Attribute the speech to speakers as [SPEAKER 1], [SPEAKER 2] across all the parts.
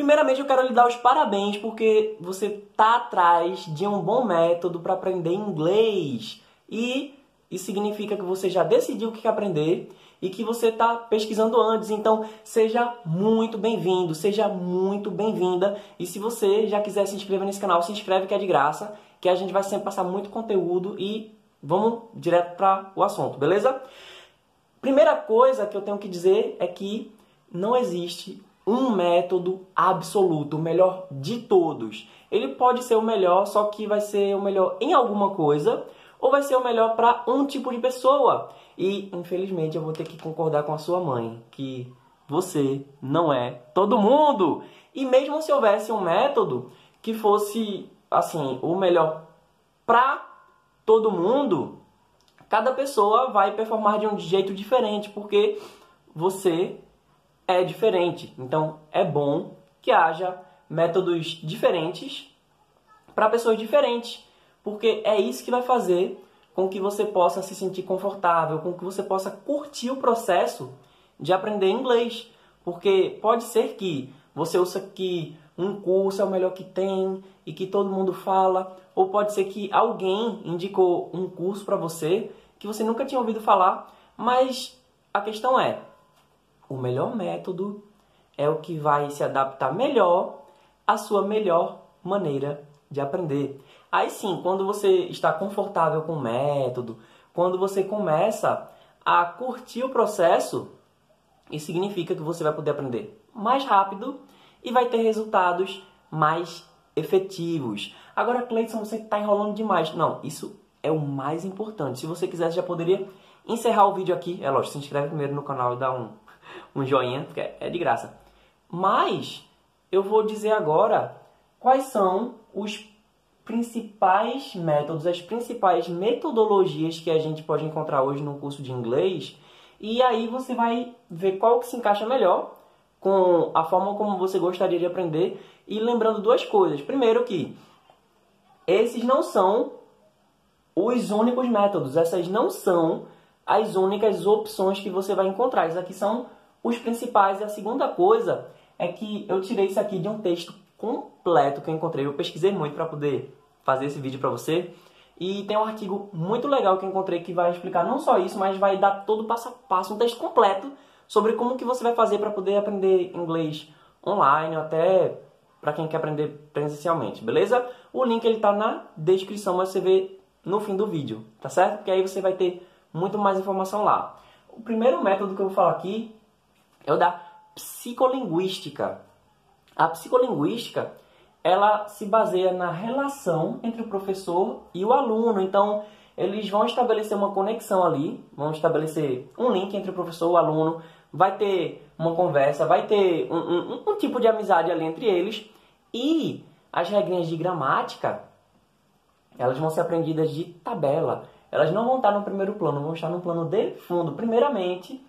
[SPEAKER 1] Primeiramente, eu quero lhe dar os parabéns porque você tá atrás de um bom método para aprender inglês. E isso significa que você já decidiu o que aprender e que você está pesquisando antes. Então, seja muito bem-vindo, seja muito bem-vinda. E se você já quiser se inscrever nesse canal, se inscreve que é de graça, que a gente vai sempre passar muito conteúdo e vamos direto para o assunto, beleza? Primeira coisa que eu tenho que dizer é que não existe um método absoluto, o melhor de todos. Ele pode ser o melhor, só que vai ser o melhor em alguma coisa, ou vai ser o melhor para um tipo de pessoa. E infelizmente eu vou ter que concordar com a sua mãe que você não é todo mundo. E mesmo se houvesse um método que fosse assim, o melhor para todo mundo, cada pessoa vai performar de um jeito diferente, porque você é diferente. Então é bom que haja métodos diferentes para pessoas diferentes, porque é isso que vai fazer com que você possa se sentir confortável, com que você possa curtir o processo de aprender inglês. Porque pode ser que você ouça que um curso é o melhor que tem e que todo mundo fala, ou pode ser que alguém indicou um curso para você que você nunca tinha ouvido falar, mas a questão é, o melhor método é o que vai se adaptar melhor à sua melhor maneira de aprender. Aí sim, quando você está confortável com o método, quando você começa a curtir o processo, isso significa que você vai poder aprender mais rápido e vai ter resultados mais efetivos. Agora, Cleiton, você está enrolando demais. Não, isso é o mais importante. Se você quisesse, já poderia encerrar o vídeo aqui. É lógico, se inscreve primeiro no canal e dá um, um joinha, porque é de graça. Mas eu vou dizer agora quais são os principais métodos, as principais metodologias que a gente pode encontrar hoje no curso de inglês. E aí você vai ver qual que se encaixa melhor com a forma como você gostaria de aprender. E lembrando duas coisas. Primeiro que esses não são os únicos métodos, essas não são as únicas opções que você vai encontrar. Esses aqui são os principais. E a segunda coisa é que eu tirei isso aqui de um texto completo que eu encontrei. Eu pesquisei muito para poder fazer esse vídeo para você. E tem um artigo muito legal que eu encontrei que vai explicar não só isso, mas vai dar todo o passo a passo, um texto completo sobre como que você vai fazer para poder aprender inglês online, até para quem quer aprender presencialmente, beleza? O link ele tá na descrição, mas você vê no fim do vídeo, tá certo? Porque aí você vai ter muito mais informação lá. O primeiro método que eu vou falar aqui é o da psicolinguística. A psicolinguística ela se baseia na relação entre o professor e o aluno. Então, eles vão estabelecer uma conexão ali, vão estabelecer um link entre o professor e o aluno, vai ter uma conversa, vai ter um, um, um tipo de amizade ali entre eles e as regrinhas de gramática, elas vão ser aprendidas de tabela. Elas não vão estar no primeiro plano, vão estar no plano de fundo. Primeiramente,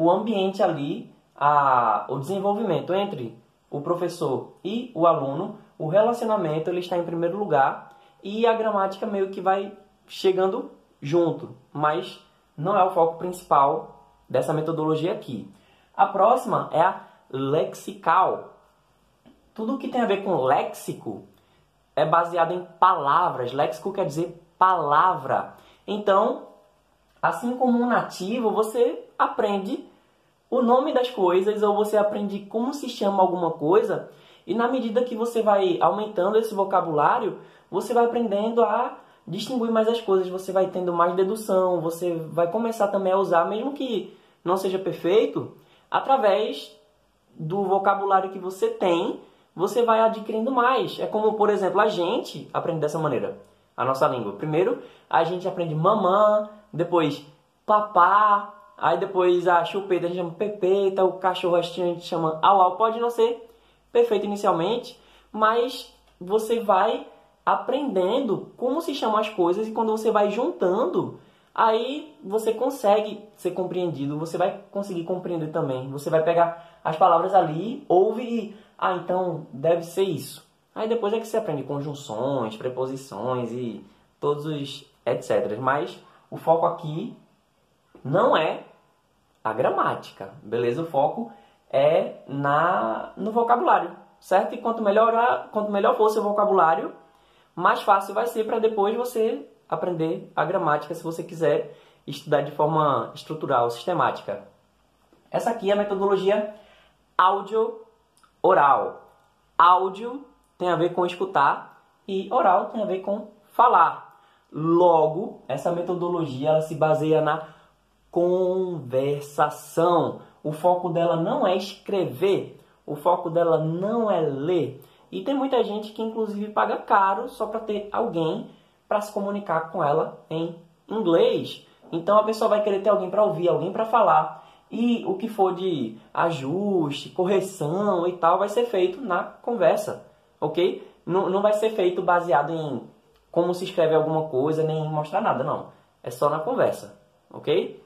[SPEAKER 1] o ambiente ali, a, o desenvolvimento entre o professor e o aluno o relacionamento ele está em primeiro lugar e a gramática meio que vai chegando junto, mas não é o foco principal dessa metodologia aqui. A próxima é a lexical. Tudo que tem a ver com léxico é baseado em palavras. Léxico quer dizer palavra. Então, assim como um nativo, você aprende o nome das coisas ou você aprende como se chama alguma coisa e na medida que você vai aumentando esse vocabulário, você vai aprendendo a distinguir mais as coisas, você vai tendo mais dedução, você vai começar também a usar, mesmo que não seja perfeito, através do vocabulário que você tem, você vai adquirindo mais. É como, por exemplo, a gente aprende dessa maneira, a nossa língua. Primeiro, a gente aprende mamã, depois papá, aí depois a chupeta a gente chama pepeta, o cachorro a gente chama au au. Pode não ser perfeito inicialmente, mas você vai aprendendo como se chamam as coisas e quando você vai juntando, aí você consegue ser compreendido, você vai conseguir compreender também. Você vai pegar as palavras ali, ouve e, ah, então deve ser isso. Aí depois é que você aprende conjunções, preposições e todos os etc. Mas o foco aqui não é a gramática, beleza? O foco é na no vocabulário. certo? E quanto melhor, quanto melhor for seu vocabulário, mais fácil vai ser para depois você aprender a gramática se você quiser estudar de forma estrutural, sistemática. Essa aqui é a metodologia áudio-oral. Áudio tem a ver com escutar e oral tem a ver com falar. Logo, essa metodologia ela se baseia na conversação. O foco dela não é escrever, o foco dela não é ler. E tem muita gente que inclusive paga caro só para ter alguém para se comunicar com ela em inglês. Então a pessoa vai querer ter alguém para ouvir, alguém para falar. E o que for de ajuste, correção e tal vai ser feito na conversa, ok? Não, não vai ser feito baseado em como se escreve alguma coisa, nem mostrar nada, não. É só na conversa, ok?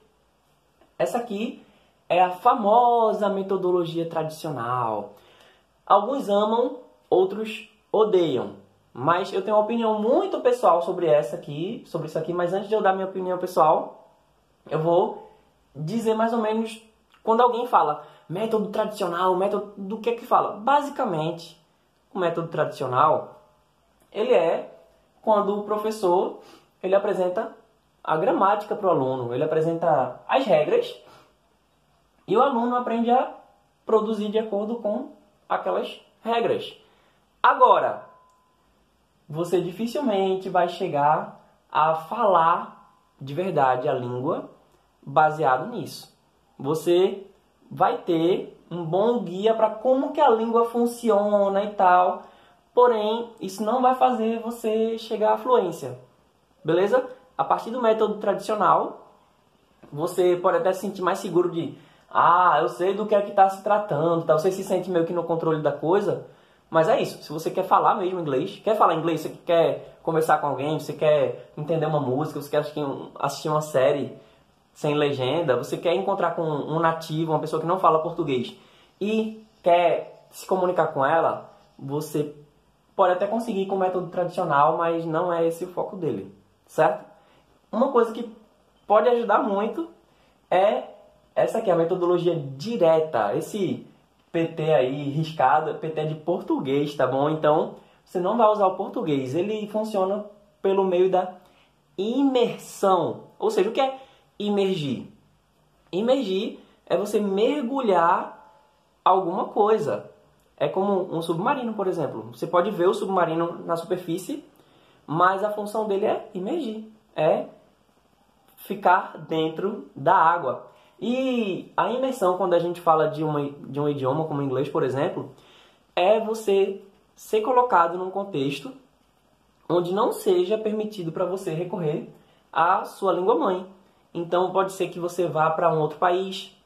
[SPEAKER 1] Essa aqui é a famosa metodologia tradicional. Alguns amam, outros odeiam. Mas eu tenho uma opinião muito pessoal sobre essa aqui, sobre isso aqui, mas antes de eu dar minha opinião pessoal, eu vou dizer mais ou menos quando alguém fala método tradicional, método do que é que fala? Basicamente, o método tradicional, ele é quando o professor ele apresenta a gramática para o aluno, ele apresenta as regras e o aluno aprende a produzir de acordo com aquelas regras. Agora, você dificilmente vai chegar a falar de verdade a língua baseado nisso. Você vai ter um bom guia para como que a língua funciona e tal, porém isso não vai fazer você chegar à fluência, beleza? A partir do método tradicional, você pode até se sentir mais seguro de ah, eu sei do que é que está se tratando, tá? você se sente meio que no controle da coisa, mas é isso, se você quer falar mesmo inglês, quer falar inglês, você quer conversar com alguém, você quer entender uma música, você quer assistir uma série sem legenda, você quer encontrar com um nativo, uma pessoa que não fala português e quer se comunicar com ela, você pode até conseguir com o método tradicional, mas não é esse o foco dele, certo? Uma coisa que pode ajudar muito é essa aqui, a metodologia direta. Esse PT aí riscado é PT de português, tá bom? Então, você não vai usar o português. Ele funciona pelo meio da imersão. Ou seja, o que é imergir? Imergir é você mergulhar alguma coisa. É como um submarino, por exemplo. Você pode ver o submarino na superfície, mas a função dele é imergir. É ficar dentro da água. E a imersão, quando a gente fala de, uma, de um idioma como o inglês, por exemplo, é você ser colocado num contexto onde não seja permitido para você recorrer à sua língua mãe. Então pode ser que você vá para um outro país,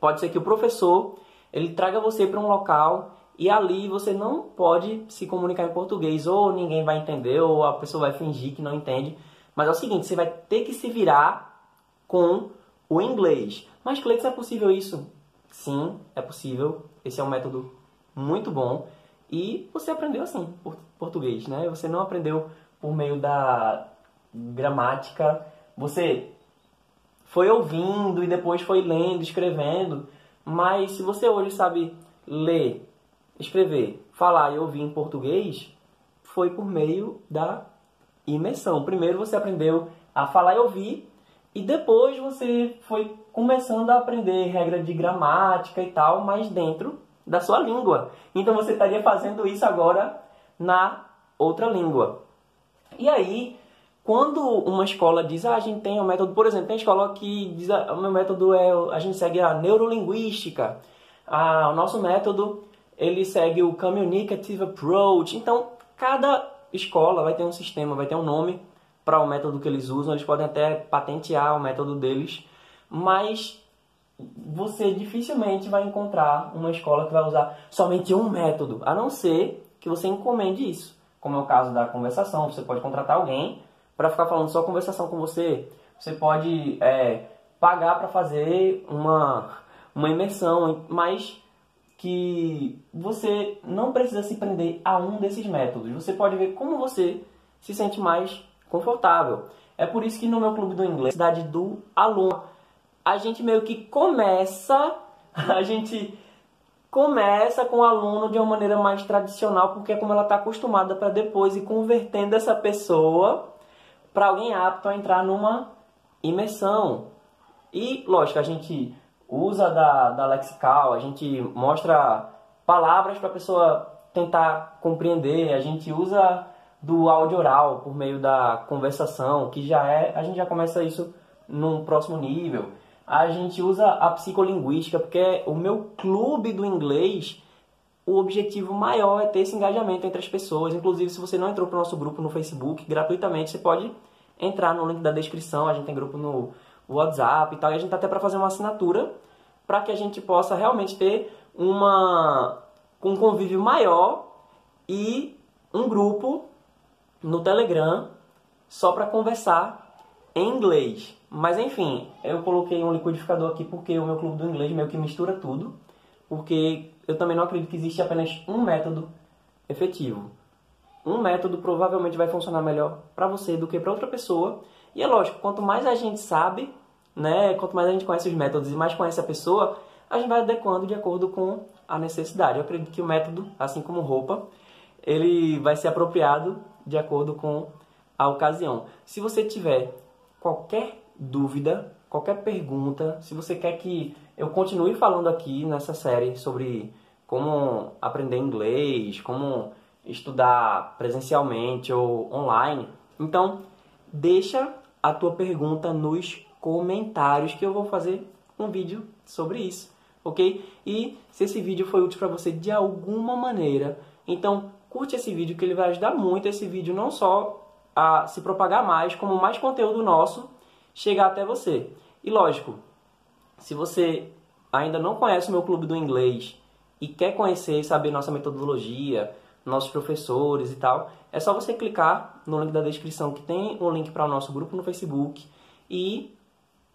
[SPEAKER 1] pode ser que o professor ele traga você para um local e ali você não pode se comunicar em português, ou ninguém vai entender, ou a pessoa vai fingir que não entende. Mas é o seguinte, você vai ter que se virar com o inglês. Mas, Cleiton, é possível isso? Sim, é possível. Esse é um método muito bom. E você aprendeu assim, por português, né? Você não aprendeu por meio da gramática. Você foi ouvindo e depois foi lendo, escrevendo. Mas se você hoje sabe ler, escrever, falar e ouvir em português, foi por meio da imersão. Primeiro você aprendeu a falar e ouvir e depois você foi começando a aprender regra de gramática e tal, mas dentro da sua língua. Então você estaria fazendo isso agora na outra língua. E aí, quando uma escola diz, ah, a gente tem um método, por exemplo, tem escola que diz, ah, o meu método é, a gente segue a neurolinguística, ah, o nosso método, ele segue o communicative approach. Então, cada escola vai ter um sistema, vai ter um nome para o método que eles usam, eles podem até patentear o método deles, mas você dificilmente vai encontrar uma escola que vai usar somente um método, a não ser que você encomende isso. Como é o caso da conversação, você pode contratar alguém para ficar falando só conversação com você. Você pode é, pagar para fazer uma, uma imersão, mas que você não precisa se prender a um desses métodos. Você pode ver como você se sente mais confortável. É por isso que no meu clube do inglês, cidade do aluno, a gente meio que começa, a gente começa com o aluno de uma maneira mais tradicional, porque é como ela está acostumada para depois ir convertendo essa pessoa para alguém apto a entrar numa imersão. E, lógico, a gente usa da, da lexical, a gente mostra palavras para a pessoa tentar compreender, a gente usa do áudio oral por meio da conversação, que já é, a gente já começa isso num próximo nível. A gente usa a psicolinguística, porque o meu clube do inglês, o objetivo maior é ter esse engajamento entre as pessoas. Inclusive, se você não entrou para o nosso grupo no Facebook, gratuitamente você pode entrar no link da descrição. A gente tem grupo no WhatsApp e tal. E a gente tá até para fazer uma assinatura para que a gente possa realmente ter uma um convívio maior e um grupo no Telegram só para conversar em inglês. Mas enfim, eu coloquei um liquidificador aqui porque o meu clube do inglês meio que mistura tudo, porque eu também não acredito que existe apenas um método efetivo. Um método provavelmente vai funcionar melhor para você do que para outra pessoa. E é lógico, quanto mais a gente sabe, né, quanto mais a gente conhece os métodos e mais conhece a pessoa, a gente vai adequando de acordo com a necessidade. Eu acredito que o método, assim como roupa, ele vai ser apropriado de acordo com a ocasião. Se você tiver qualquer dúvida, qualquer pergunta, se você quer que eu continue falando aqui nessa série sobre como aprender inglês, como estudar presencialmente ou online, então deixa a tua pergunta nos comentários que eu vou fazer um vídeo sobre isso, ok? E se esse vídeo foi útil para você de alguma maneira, então curte esse vídeo que ele vai ajudar muito esse vídeo não só a se propagar mais, como mais conteúdo nosso chegar até você. E lógico, se você ainda não conhece o meu clube do inglês e quer conhecer e saber nossa metodologia, nossos professores e tal, é só você clicar no link da descrição que tem um link para o nosso grupo no Facebook e